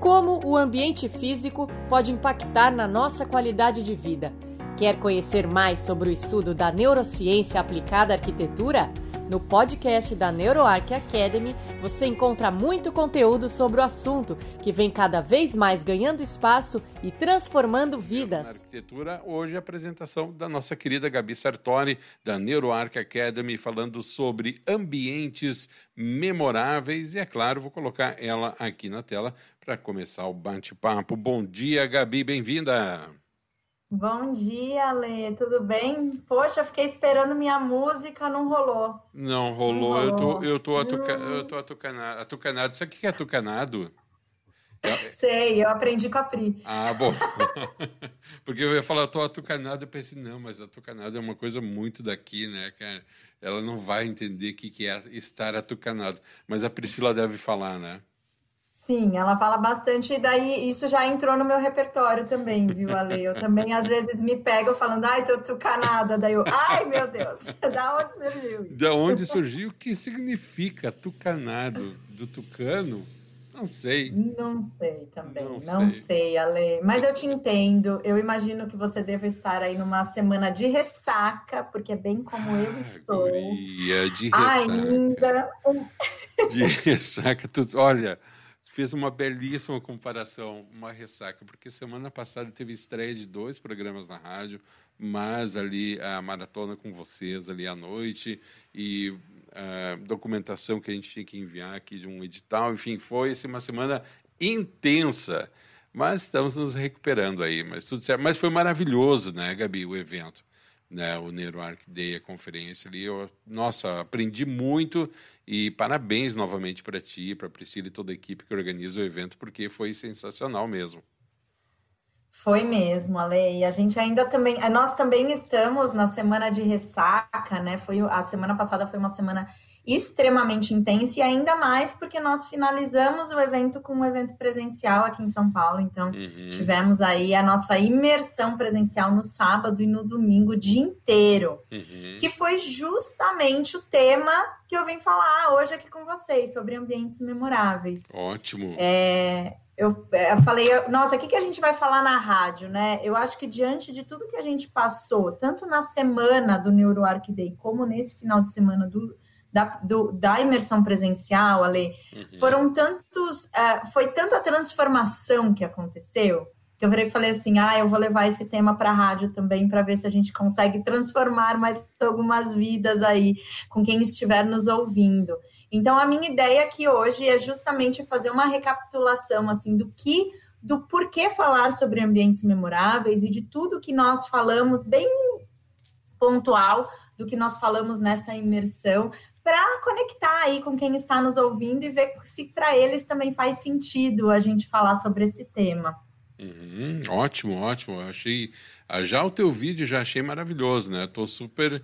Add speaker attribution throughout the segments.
Speaker 1: Como o ambiente físico pode impactar na nossa qualidade de vida? Quer conhecer mais sobre o estudo da neurociência aplicada à arquitetura? No podcast da NeuroArc Academy, você encontra muito conteúdo sobre o assunto, que vem cada vez mais ganhando espaço e transformando vidas. Na
Speaker 2: arquitetura, hoje a apresentação da nossa querida Gabi Sartori, da NeuroArc Academy, falando sobre ambientes memoráveis. E, é claro, vou colocar ela aqui na tela para começar o bate-papo. Bom dia, Gabi, bem-vinda!
Speaker 3: Bom dia, Lê, tudo bem? Poxa, fiquei esperando minha música, não rolou.
Speaker 2: Não rolou, não rolou. eu tô, eu tô, atuca, hum. eu tô atucanado, atucanado. Sabe o que é atucanado?
Speaker 3: Sei, eu aprendi com a Pri.
Speaker 2: Ah, bom. Porque eu ia falar, tô atucanado, eu pensei, não, mas atucanado é uma coisa muito daqui, né, cara? Ela não vai entender o que, que é estar atucanado. Mas a Priscila deve falar, né?
Speaker 3: Sim, ela fala bastante, e daí isso já entrou no meu repertório também, viu, Ale? Eu também, às vezes, me pego falando, ai, tô tucanada, daí eu, ai, meu Deus, da onde surgiu isso?
Speaker 2: Da onde surgiu? O que significa tucanado? Do tucano? Não sei.
Speaker 3: Não sei também, não, não sei. sei, Ale. Mas eu te entendo, eu imagino que você deva estar aí numa semana de ressaca, porque é bem como eu ah, estou.
Speaker 2: Guria, de ressaca. Ainda. De ressaca, tudo. Olha fez uma belíssima comparação, uma ressaca, porque semana passada teve estreia de dois programas na rádio, mas ali a maratona com vocês ali à noite e a documentação que a gente tinha que enviar aqui de um edital, enfim, foi assim, uma semana intensa, mas estamos nos recuperando aí, mas tudo certo. Mas foi maravilhoso, né, Gabi, o evento né, o NeuroArc Day, a conferência ali. Eu, nossa, aprendi muito e parabéns novamente para ti, para a Priscila e toda a equipe que organiza o evento, porque foi sensacional mesmo.
Speaker 3: Foi mesmo, Ale. E a gente ainda também, nós também estamos na semana de ressaca, né? Foi a semana passada foi uma semana extremamente intensa e ainda mais porque nós finalizamos o evento com um evento presencial aqui em São Paulo. Então, uhum. tivemos aí a nossa imersão presencial no sábado e no domingo o dia inteiro, uhum. que foi justamente o tema que eu vim falar hoje aqui com vocês sobre ambientes memoráveis.
Speaker 2: Ótimo.
Speaker 3: É, eu, é, eu, falei, nossa, o que, que a gente vai falar na rádio, né? Eu acho que diante de tudo que a gente passou, tanto na semana do NeuroArc Day, como nesse final de semana do, da, do, da imersão presencial, Ale, uhum. foram tantos, uh, foi tanta transformação que aconteceu, que eu virei falei assim, ah, eu vou levar esse tema para a rádio também, para ver se a gente consegue transformar mais algumas vidas aí, com quem estiver nos ouvindo. Então, a minha ideia aqui hoje é justamente fazer uma recapitulação, assim, do que, do porquê falar sobre ambientes memoráveis e de tudo que nós falamos bem pontual do que nós falamos nessa imersão, para conectar aí com quem está nos ouvindo e ver se para eles também faz sentido a gente falar sobre esse tema.
Speaker 2: Uhum, ótimo, ótimo. Achei ah, já o teu vídeo já achei maravilhoso, né? Estou super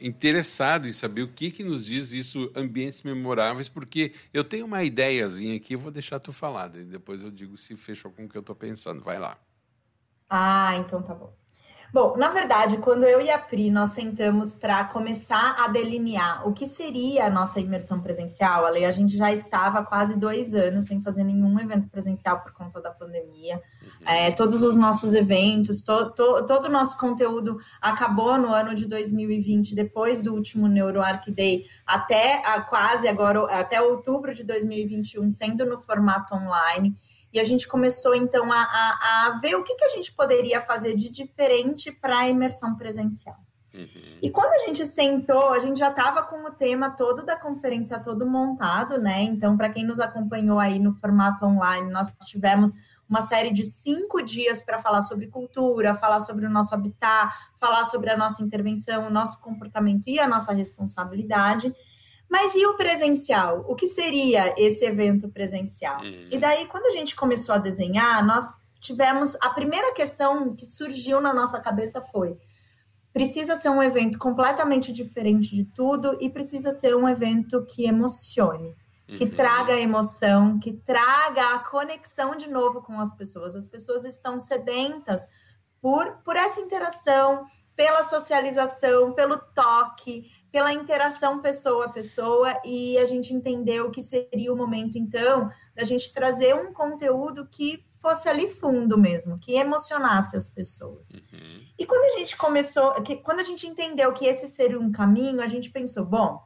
Speaker 2: interessado em saber o que que nos diz isso ambientes memoráveis, porque eu tenho uma ideiazinha aqui, eu vou deixar tu falar, depois eu digo se fechou com o que eu estou pensando. Vai lá.
Speaker 3: Ah, então tá bom. Bom, na verdade, quando eu e a Pri nós sentamos para começar a delinear o que seria a nossa imersão presencial, a gente já estava quase dois anos sem fazer nenhum evento presencial por conta da pandemia. Uhum. É, todos os nossos eventos, to, to, todo o nosso conteúdo acabou no ano de 2020, depois do último NeuroArc Day, até a, quase agora, até outubro de 2021, sendo no formato online. E a gente começou, então, a, a, a ver o que, que a gente poderia fazer de diferente para a imersão presencial. Uhum. E quando a gente sentou, a gente já estava com o tema todo da conferência todo montado, né? Então, para quem nos acompanhou aí no formato online, nós tivemos uma série de cinco dias para falar sobre cultura, falar sobre o nosso habitat, falar sobre a nossa intervenção, o nosso comportamento e a nossa responsabilidade. Mas e o presencial? O que seria esse evento presencial? Uhum. E daí, quando a gente começou a desenhar, nós tivemos. A primeira questão que surgiu na nossa cabeça foi: precisa ser um evento completamente diferente de tudo e precisa ser um evento que emocione, que uhum. traga emoção, que traga a conexão de novo com as pessoas. As pessoas estão sedentas por, por essa interação, pela socialização, pelo toque, pela interação pessoa a pessoa e a gente entendeu que seria o momento, então, da gente trazer um conteúdo que fosse ali fundo mesmo, que emocionasse as pessoas. Uhum. E quando a gente começou, que, quando a gente entendeu que esse seria um caminho, a gente pensou, bom,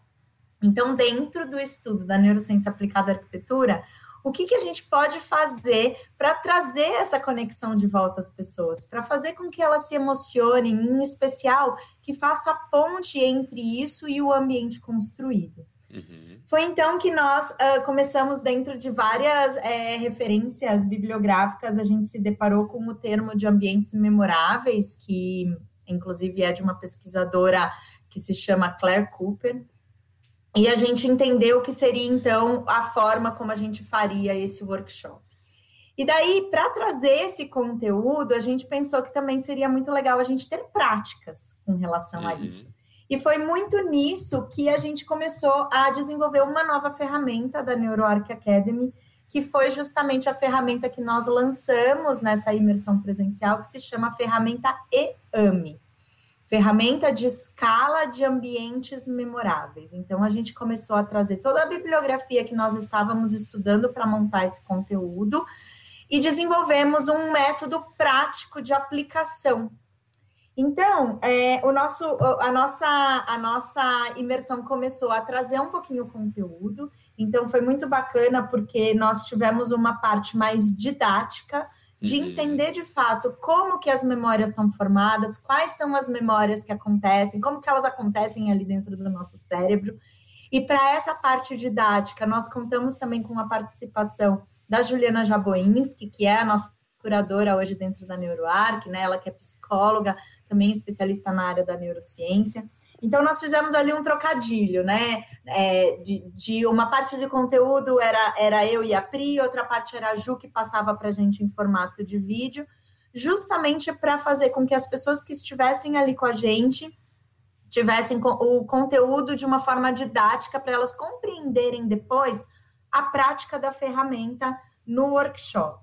Speaker 3: então dentro do estudo da neurociência aplicada à arquitetura, o que, que a gente pode fazer para trazer essa conexão de volta às pessoas, para fazer com que elas se emocionem, em especial que faça ponte entre isso e o ambiente construído. Uhum. Foi então que nós uh, começamos, dentro de várias é, referências bibliográficas, a gente se deparou com o termo de ambientes memoráveis, que inclusive é de uma pesquisadora que se chama Claire Cooper. E a gente entendeu que seria então a forma como a gente faria esse workshop. E daí, para trazer esse conteúdo, a gente pensou que também seria muito legal a gente ter práticas com relação uhum. a isso. E foi muito nisso que a gente começou a desenvolver uma nova ferramenta da NeuroArc Academy, que foi justamente a ferramenta que nós lançamos nessa imersão presencial, que se chama a ferramenta EAME ferramenta de escala de ambientes memoráveis. Então, a gente começou a trazer toda a bibliografia que nós estávamos estudando para montar esse conteúdo e desenvolvemos um método prático de aplicação. Então, é, o nosso, a, nossa, a nossa imersão começou a trazer um pouquinho o conteúdo, então foi muito bacana porque nós tivemos uma parte mais didática, de uhum. entender de fato como que as memórias são formadas, quais são as memórias que acontecem, como que elas acontecem ali dentro do nosso cérebro. E para essa parte didática, nós contamos também com a participação da Juliana Jaboinski, que é a nossa curadora hoje dentro da NeuroArc, né? Ela que é psicóloga, também especialista na área da neurociência. Então, nós fizemos ali um trocadilho, né? É, de, de, uma parte de conteúdo era, era eu e a Pri, outra parte era a Ju, que passava para a gente em formato de vídeo, justamente para fazer com que as pessoas que estivessem ali com a gente tivessem o conteúdo de uma forma didática para elas compreenderem depois a prática da ferramenta no workshop.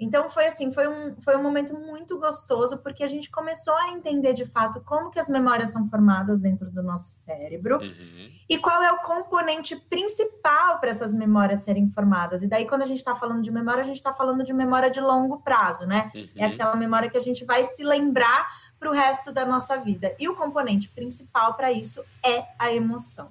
Speaker 3: Então foi assim, foi um, foi um momento muito gostoso, porque a gente começou a entender de fato como que as memórias são formadas dentro do nosso cérebro uhum. e qual é o componente principal para essas memórias serem formadas. E daí, quando a gente está falando de memória, a gente está falando de memória de longo prazo, né? Uhum. É aquela memória que a gente vai se lembrar para o resto da nossa vida. E o componente principal para isso é a emoção.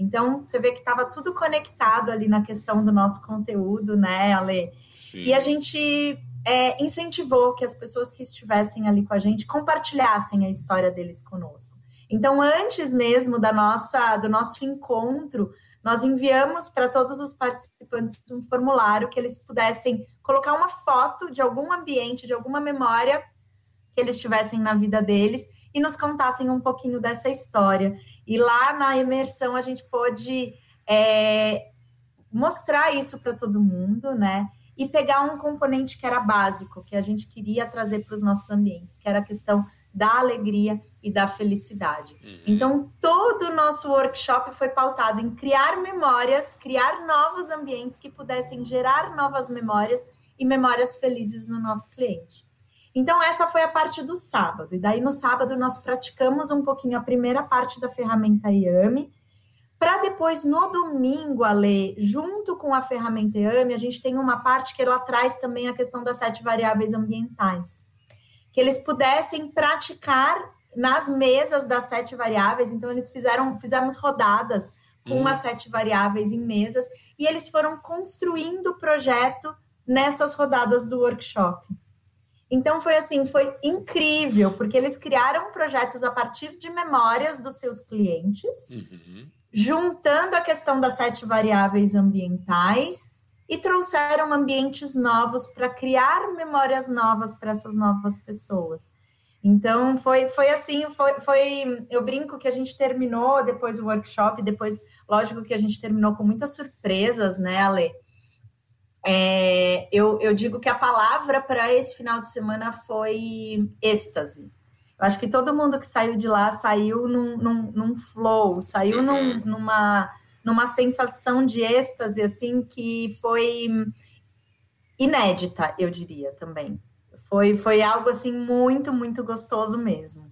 Speaker 3: Então, você vê que estava tudo conectado ali na questão do nosso conteúdo, né, Ale? Sim. E a gente é, incentivou que as pessoas que estivessem ali com a gente compartilhassem a história deles conosco. Então, antes mesmo da nossa, do nosso encontro, nós enviamos para todos os participantes um formulário que eles pudessem colocar uma foto de algum ambiente, de alguma memória que eles tivessem na vida deles e nos contassem um pouquinho dessa história. E lá na imersão a gente pôde é, mostrar isso para todo mundo, né? E pegar um componente que era básico, que a gente queria trazer para os nossos ambientes, que era a questão da alegria e da felicidade. Uhum. Então, todo o nosso workshop foi pautado em criar memórias, criar novos ambientes que pudessem gerar novas memórias e memórias felizes no nosso cliente. Então, essa foi a parte do sábado. E daí, no sábado, nós praticamos um pouquinho a primeira parte da ferramenta IAME, para depois, no domingo, a ler, junto com a ferramenta IAME, a gente tem uma parte que ela traz também a questão das sete variáveis ambientais. Que eles pudessem praticar nas mesas das sete variáveis. Então, eles fizeram, fizemos rodadas com hum. as sete variáveis em mesas, e eles foram construindo o projeto nessas rodadas do workshop. Então foi assim, foi incrível, porque eles criaram projetos a partir de memórias dos seus clientes, uhum. juntando a questão das sete variáveis ambientais e trouxeram ambientes novos para criar memórias novas para essas novas pessoas. Então foi, foi assim, foi, foi. Eu brinco que a gente terminou depois o workshop, depois, lógico que a gente terminou com muitas surpresas, né, Ale? É, eu, eu digo que a palavra para esse final de semana foi êxtase. Eu acho que todo mundo que saiu de lá saiu num, num, num flow, saiu num, uhum. numa, numa sensação de êxtase, assim, que foi inédita, eu diria também. Foi, foi algo, assim, muito, muito gostoso mesmo.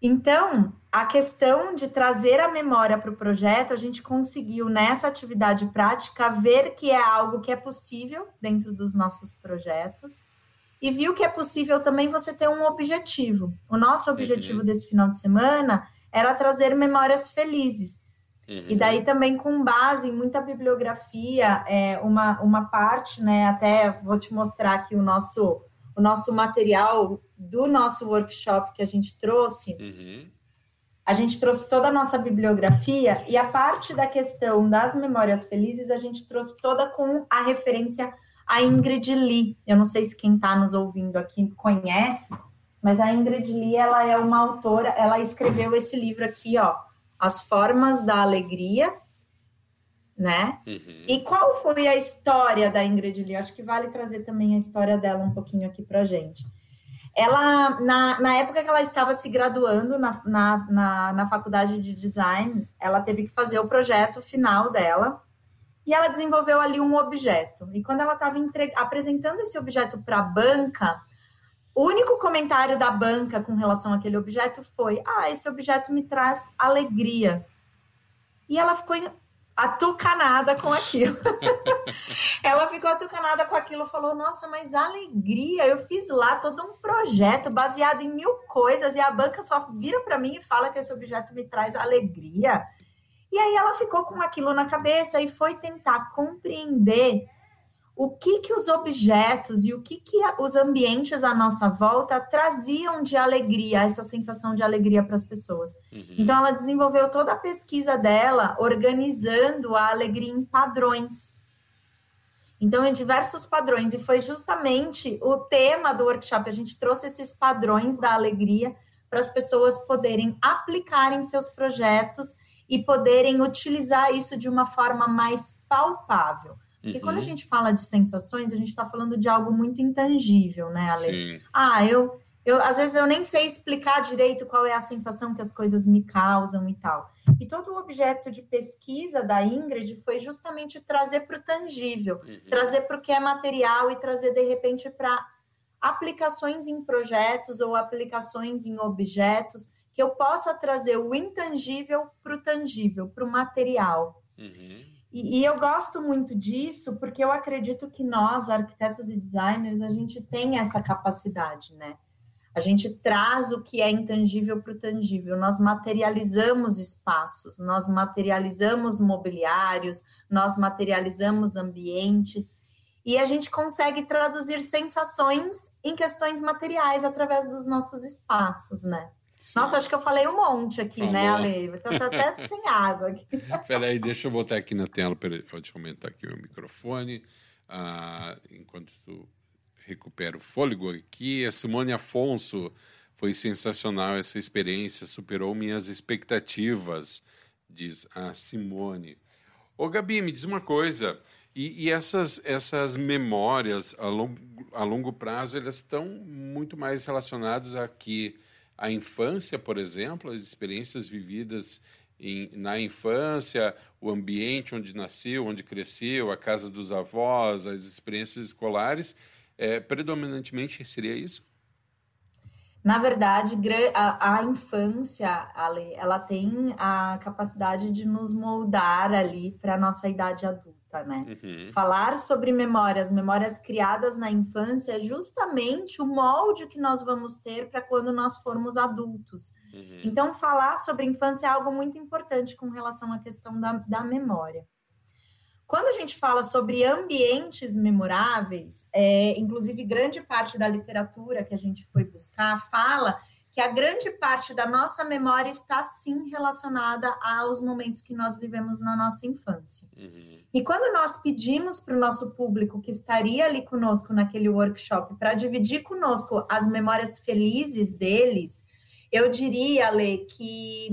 Speaker 3: Então, a questão de trazer a memória para o projeto, a gente conseguiu nessa atividade prática ver que é algo que é possível dentro dos nossos projetos e viu que é possível também você ter um objetivo. O nosso objetivo uhum. desse final de semana era trazer memórias felizes. Uhum. E daí também com base em muita bibliografia, é, uma, uma parte, né? Até vou te mostrar aqui o nosso, o nosso material do nosso workshop que a gente trouxe. Uhum. A gente trouxe toda a nossa bibliografia e a parte da questão das memórias felizes a gente trouxe toda com a referência a Ingrid Lee. Eu não sei se quem está nos ouvindo aqui conhece, mas a Ingrid Lee ela é uma autora, ela escreveu esse livro aqui, ó, As Formas da Alegria, né? Uhum. E qual foi a história da Ingrid Lee? Acho que vale trazer também a história dela um pouquinho aqui para gente. Ela, na, na época que ela estava se graduando na, na, na, na faculdade de design, ela teve que fazer o projeto final dela, e ela desenvolveu ali um objeto. E quando ela estava apresentando esse objeto para a banca, o único comentário da banca com relação àquele objeto foi: Ah, esse objeto me traz alegria. E ela ficou atucanada com aquilo. ela ficou atucanada com aquilo, falou: Nossa, mas alegria! Eu fiz lá todo um projeto baseado em mil coisas e a banca só vira para mim e fala que esse objeto me traz alegria. E aí ela ficou com aquilo na cabeça e foi tentar compreender o que que os objetos e o que que os ambientes à nossa volta traziam de alegria, essa sensação de alegria para as pessoas. Uhum. Então ela desenvolveu toda a pesquisa dela organizando a alegria em padrões. Então, em diversos padrões, e foi justamente o tema do workshop. A gente trouxe esses padrões da alegria para as pessoas poderem aplicar em seus projetos e poderem utilizar isso de uma forma mais palpável. Porque uhum. quando a uhum. gente fala de sensações, a gente está falando de algo muito intangível, né, Ale? Sim. Ah, eu, eu às vezes eu nem sei explicar direito qual é a sensação que as coisas me causam e tal. E todo o objeto de pesquisa da Ingrid foi justamente trazer para o tangível, uhum. trazer para o que é material e trazer de repente para aplicações em projetos ou aplicações em objetos que eu possa trazer o intangível para o tangível, para o material. Uhum. E, e, eu gosto muito disso porque eu acredito que nós, arquitetos e designers, a gente tem essa capacidade, né? A gente traz o que é intangível para o tangível, nós materializamos espaços, nós materializamos mobiliários, nós materializamos ambientes e a gente consegue traduzir sensações em questões materiais através dos nossos espaços, né? Sim. Nossa, acho que eu falei um monte aqui, Falou. né, Ale? Estou até sem água aqui.
Speaker 2: Peraí, deixa eu voltar aqui na tela. Peraí, deixa eu aumentar aqui o microfone. Ah, enquanto tu recupera o fôlego aqui, a Simone Afonso foi sensacional essa experiência, superou minhas expectativas, diz a Simone. Ô, Gabi, me diz uma coisa. E, e essas, essas memórias a longo, a longo prazo, elas estão muito mais relacionadas a que a infância, por exemplo, as experiências vividas em, na infância, o ambiente onde nasceu, onde cresceu, a casa dos avós, as experiências escolares, é, predominantemente seria isso?
Speaker 3: Na verdade, a, a infância, Ale, ela tem a capacidade de nos moldar ali para a nossa idade adulta né? Uhum. Falar sobre memórias, memórias criadas na infância, é justamente o molde que nós vamos ter para quando nós formos adultos. Uhum. Então, falar sobre infância é algo muito importante com relação à questão da, da memória. Quando a gente fala sobre ambientes memoráveis, é, inclusive grande parte da literatura que a gente foi buscar fala que a grande parte da nossa memória está sim relacionada aos momentos que nós vivemos na nossa infância. Uhum. E quando nós pedimos para o nosso público que estaria ali conosco naquele workshop para dividir conosco as memórias felizes deles, eu diria, Lê, que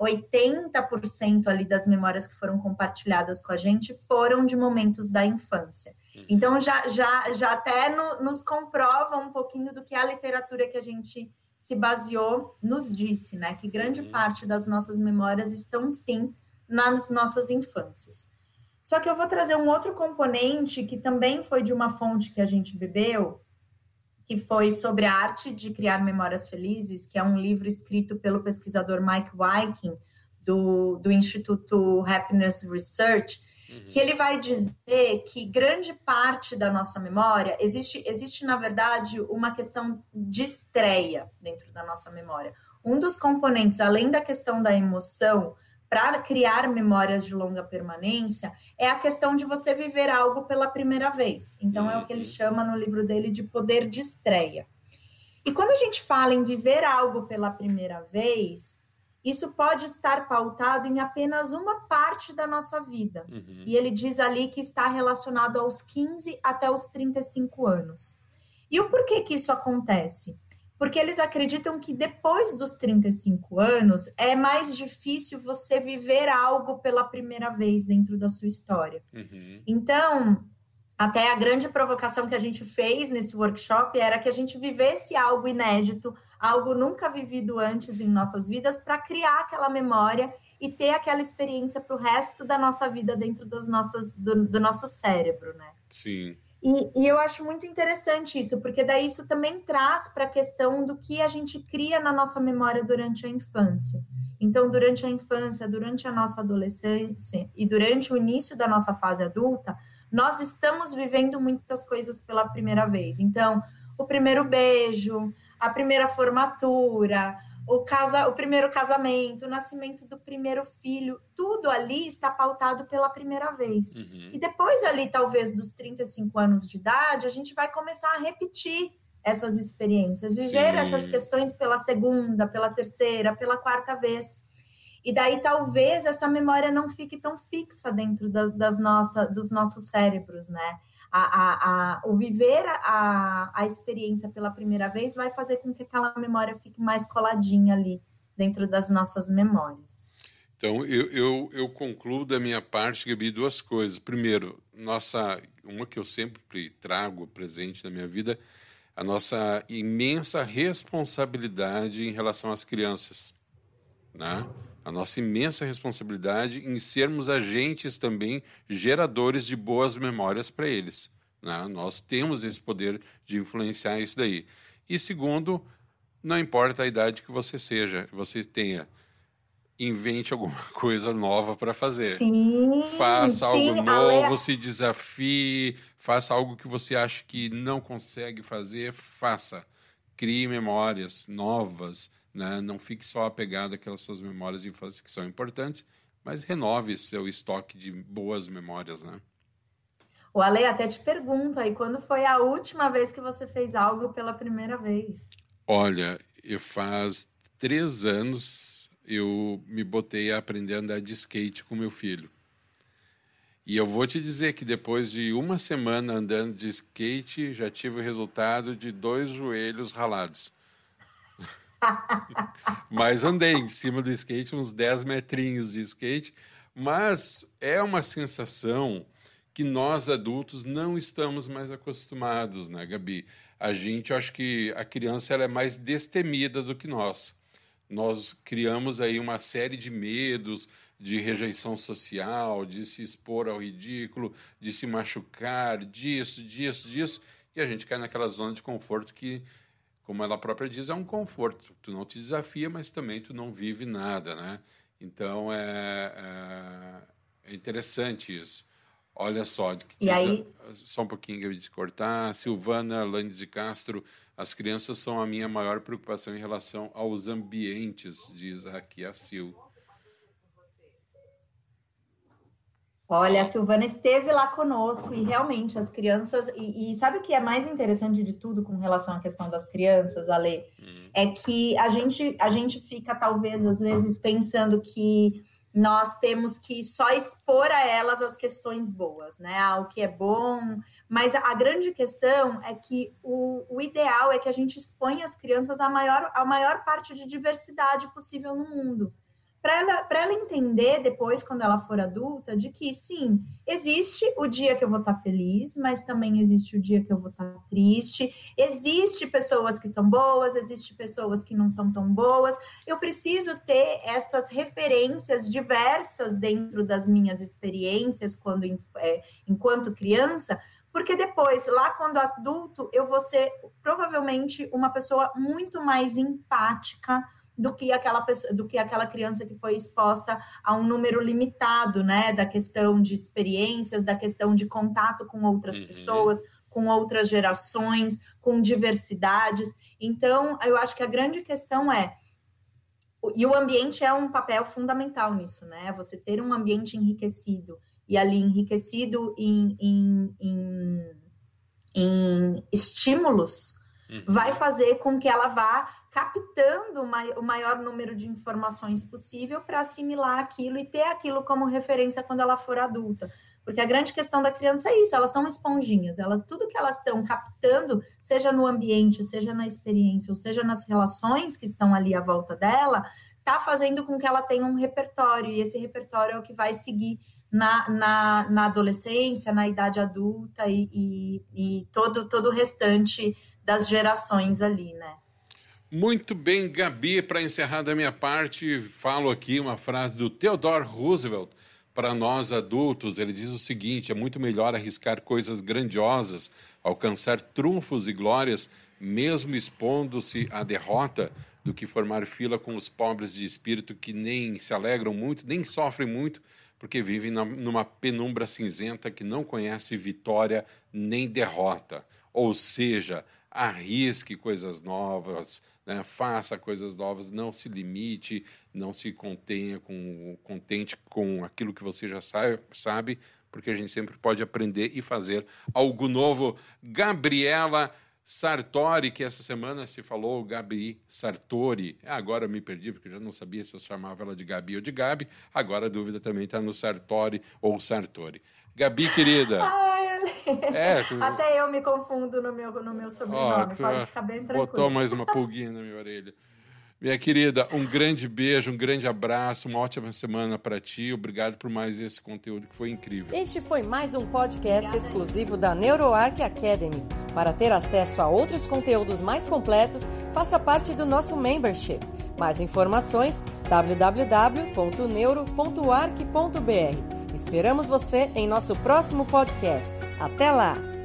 Speaker 3: 80% ali das memórias que foram compartilhadas com a gente foram de momentos da infância. Uhum. Então, já, já, já até no, nos comprova um pouquinho do que a literatura que a gente se baseou, nos disse, né, que grande uhum. parte das nossas memórias estão sim nas nossas infâncias. Só que eu vou trazer um outro componente que também foi de uma fonte que a gente bebeu, que foi sobre a arte de criar memórias felizes, que é um livro escrito pelo pesquisador Mike Viking, do, do Instituto Happiness Research, uhum. que ele vai dizer que grande parte da nossa memória existe, existe, na verdade, uma questão de estreia dentro da nossa memória. Um dos componentes, além da questão da emoção, para criar memórias de longa permanência é a questão de você viver algo pela primeira vez. Então, é o que ele uhum. chama no livro dele de poder de estreia. E quando a gente fala em viver algo pela primeira vez, isso pode estar pautado em apenas uma parte da nossa vida. Uhum. E ele diz ali que está relacionado aos 15 até os 35 anos. E o porquê que isso acontece? porque eles acreditam que depois dos 35 anos é mais difícil você viver algo pela primeira vez dentro da sua história. Uhum. Então, até a grande provocação que a gente fez nesse workshop era que a gente vivesse algo inédito, algo nunca vivido antes em nossas vidas, para criar aquela memória e ter aquela experiência para o resto da nossa vida dentro das nossas, do, do nosso cérebro, né?
Speaker 2: Sim.
Speaker 3: E, e, eu acho muito interessante isso, porque daí isso também traz para a questão do que a gente cria na nossa memória durante a infância. Então, durante a infância, durante a nossa adolescência e durante o início da nossa fase adulta, nós estamos vivendo muitas coisas pela primeira vez. Então, o primeiro beijo, a primeira formatura, o, casa, o primeiro casamento, o nascimento do primeiro filho, tudo ali está pautado pela primeira vez. Uhum. E depois ali, talvez, dos 35 anos de idade, a gente vai começar a repetir essas experiências, viver Sim. essas questões pela segunda, pela terceira, pela quarta vez. E daí talvez essa memória não fique tão fixa dentro da, das nossa, dos nossos cérebros, né? a, a, a, o viver a, a experiência pela primeira vez vai fazer com que aquela memória fique mais coladinha ali dentro das nossas memórias.
Speaker 2: Então, eu, eu, eu concluo da minha parte, Gabi, duas coisas. Primeiro, nossa, uma que eu sempre trago presente na minha vida, a nossa imensa responsabilidade em relação às crianças, né? A nossa imensa responsabilidade em sermos agentes também geradores de boas memórias para eles. Né? Nós temos esse poder de influenciar isso daí. E segundo, não importa a idade que você seja, você tenha, invente alguma coisa nova para fazer.
Speaker 3: Sim,
Speaker 2: faça
Speaker 3: sim,
Speaker 2: algo novo, Ale... se desafie, faça algo que você acha que não consegue fazer, faça. Crie memórias novas, né? Não fique só apegado àquelas suas memórias de infância que são importantes, mas renove seu estoque de boas memórias, né?
Speaker 3: O Ale até te pergunta aí, quando foi a última vez que você fez algo pela primeira vez?
Speaker 2: Olha, eu faz três anos eu me botei a aprender a andar de skate com meu filho. E eu vou te dizer que depois de uma semana andando de skate, já tive o resultado de dois joelhos ralados. mas andei em cima do skate, uns 10 metrinhos de skate, mas é uma sensação que nós adultos não estamos mais acostumados, né, Gabi? A gente, acho que a criança ela é mais destemida do que nós. Nós criamos aí uma série de medos, de rejeição social, de se expor ao ridículo, de se machucar, disso, disso, disso, e a gente cai naquela zona de conforto que como ela própria diz, é um conforto. Tu não te desafia, mas também tu não vive nada, né? Então é, é, é interessante isso. Olha só, diz, aí... só um pouquinho que eu de cortar. Silvana Landes de Castro, as crianças são a minha maior preocupação em relação aos ambientes, diz aqui a Sil.
Speaker 3: Olha, a Silvana esteve lá conosco e realmente as crianças. E, e, sabe o que é mais interessante de tudo com relação à questão das crianças, Ale? Hum. É que a gente, a gente fica, talvez, às vezes, pensando que nós temos que só expor a elas as questões boas, né? Ah, o que é bom. Mas a, grande questão é que o, o, ideal é que a gente exponha as crianças a maior, a maior parte de diversidade possível no mundo para ela, ela entender depois, quando ela for adulta, de que sim, existe o dia que eu vou estar tá feliz, mas também existe o dia que eu vou estar tá triste. Existe pessoas que são boas, existe pessoas que não são tão boas. Eu preciso ter essas referências diversas dentro das minhas experiências quando é, enquanto criança porque depois, lá quando adulto, eu vou ser provavelmente uma pessoa muito mais empática do que aquela pessoa, do que aquela criança que foi exposta a um número limitado, né, da questão de experiências, da questão de contato com outras uhum. pessoas, com outras gerações, com diversidades. Então, eu acho que a grande questão é e o ambiente é um papel fundamental nisso, né? Você ter um ambiente enriquecido e ali enriquecido em, em, em, em estímulos uhum. vai fazer com que ela vá captando o maior número de informações possível para assimilar aquilo e ter aquilo como referência quando ela for adulta. Porque a grande questão da criança é isso, elas são esponjinhas, elas, tudo que elas estão captando, seja no ambiente, seja na experiência, ou seja nas relações que estão ali à volta dela, está fazendo com que ela tenha um repertório, e esse repertório é o que vai seguir na, na, na adolescência, na idade adulta e, e, e todo, todo o restante das gerações ali, né?
Speaker 2: Muito bem, Gabi, para encerrar da minha parte, falo aqui uma frase do Theodore Roosevelt. Para nós adultos, ele diz o seguinte: é muito melhor arriscar coisas grandiosas, alcançar trunfos e glórias, mesmo expondo-se à derrota, do que formar fila com os pobres de espírito que nem se alegram muito, nem sofrem muito, porque vivem na, numa penumbra cinzenta que não conhece vitória nem derrota. Ou seja, arrisque coisas novas, né? faça coisas novas, não se limite, não se contenha com, contente com aquilo que você já sabe, sabe, porque a gente sempre pode aprender e fazer algo novo. Gabriela Sartori, que essa semana se falou Gabi Sartori. Agora me perdi, porque eu já não sabia se eu chamava ela de Gabi ou de Gabi. Agora a dúvida também está no Sartori ou Sartori. Gabi, querida.
Speaker 3: Ai, é, tu... Até eu me confundo no meu, no meu sobrenome. Oh, Pode ficar bem tranquilo.
Speaker 2: Botou mais uma pulguinha na minha orelha. Minha querida, um grande beijo, um grande abraço, uma ótima semana para ti. Obrigado por mais esse conteúdo que foi incrível.
Speaker 1: Este foi mais um podcast Obrigada. exclusivo da NeuroArc Academy. Para ter acesso a outros conteúdos mais completos, faça parte do nosso membership. Mais informações www.neuro.arc.br. Esperamos você em nosso próximo podcast. Até lá!